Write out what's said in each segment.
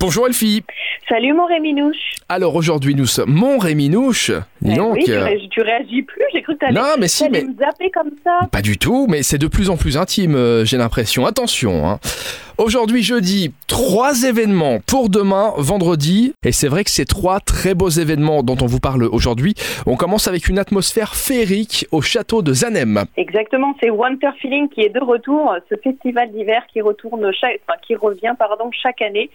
Bonjour Elfie. Salut mon Réminouche. Alors aujourd'hui nous sommes mon Réminouche. Eh donc. oui, tu, euh, ré- tu réagis plus, j'ai cru que t'allais Non mais si mais me zapper comme ça. pas du tout, mais c'est de plus en plus intime, euh, j'ai l'impression. Attention. Hein. Aujourd'hui jeudi, trois événements pour demain, vendredi. Et c'est vrai que ces trois très beaux événements dont on vous parle aujourd'hui, on commence avec une atmosphère féerique au château de Zanem. Exactement, c'est Winter Feeling qui est de retour, ce festival d'hiver qui revient pardon chaque année.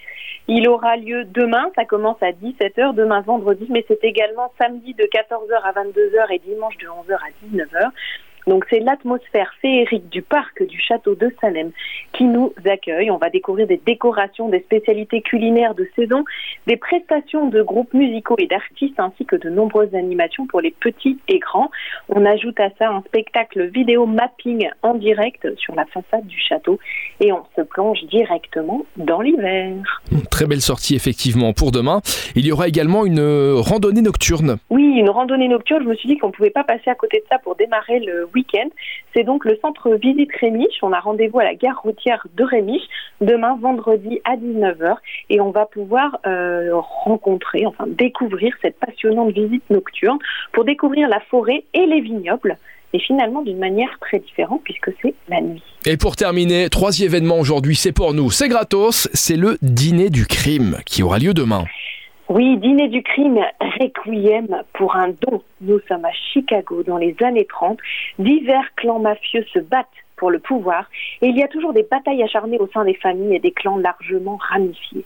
Il aura lieu demain, ça commence à 17h, demain vendredi, mais c'est également samedi de 14h à 22h et dimanche de 11h à 19h. Donc c'est l'atmosphère féerique du parc du château de Salem qui nous accueille. On va découvrir des décorations, des spécialités culinaires de saison, des prestations de groupes musicaux et d'artistes ainsi que de nombreuses animations pour les petits et grands. On ajoute à ça un spectacle vidéo mapping en direct sur la façade du château et on se plonge directement dans l'hiver. Très belle sortie effectivement pour demain. Il y aura également une euh, randonnée nocturne. Oui, une randonnée nocturne, je me suis dit qu'on ne pouvait pas passer à côté de ça pour démarrer le C'est donc le centre visite Rémiche. On a rendez-vous à la gare routière de Rémiche demain vendredi à 19h et on va pouvoir euh, rencontrer, enfin découvrir cette passionnante visite nocturne pour découvrir la forêt et les vignobles. Et finalement d'une manière très différente puisque c'est la nuit. Et pour terminer, troisième événement aujourd'hui, c'est pour nous, c'est gratos, c'est le dîner du crime qui aura lieu demain. Oui, dîner du crime, requiem pour un don. Nous sommes à Chicago dans les années 30. Divers clans mafieux se battent pour le pouvoir et il y a toujours des batailles acharnées au sein des familles et des clans largement ramifiés.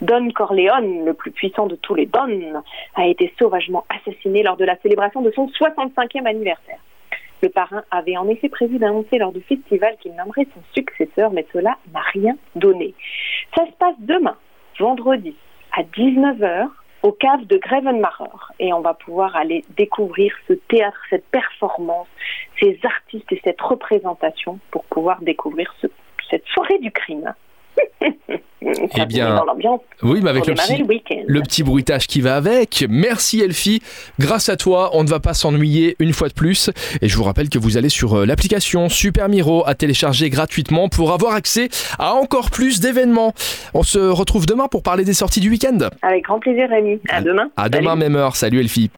Don Corleone, le plus puissant de tous les Don, a été sauvagement assassiné lors de la célébration de son 65e anniversaire. Le parrain avait en effet prévu d'annoncer lors du festival qu'il nommerait son successeur, mais cela n'a rien donné. Ça se passe demain, vendredi, à 19h au cave de Grevenmacher et on va pouvoir aller découvrir ce théâtre, cette performance, ces artistes et cette représentation pour pouvoir découvrir ce- cette soirée du crime. Eh bien, dans Oui, mais avec le petit, le petit bruitage qui va avec. Merci Elfie. Grâce à toi, on ne va pas s'ennuyer une fois de plus. Et je vous rappelle que vous allez sur euh, l'application Super Miro à télécharger gratuitement pour avoir accès à encore plus d'événements. On se retrouve demain pour parler des sorties du week-end. Avec grand plaisir, Rémi. À demain. À demain même heure. Salut Elfie.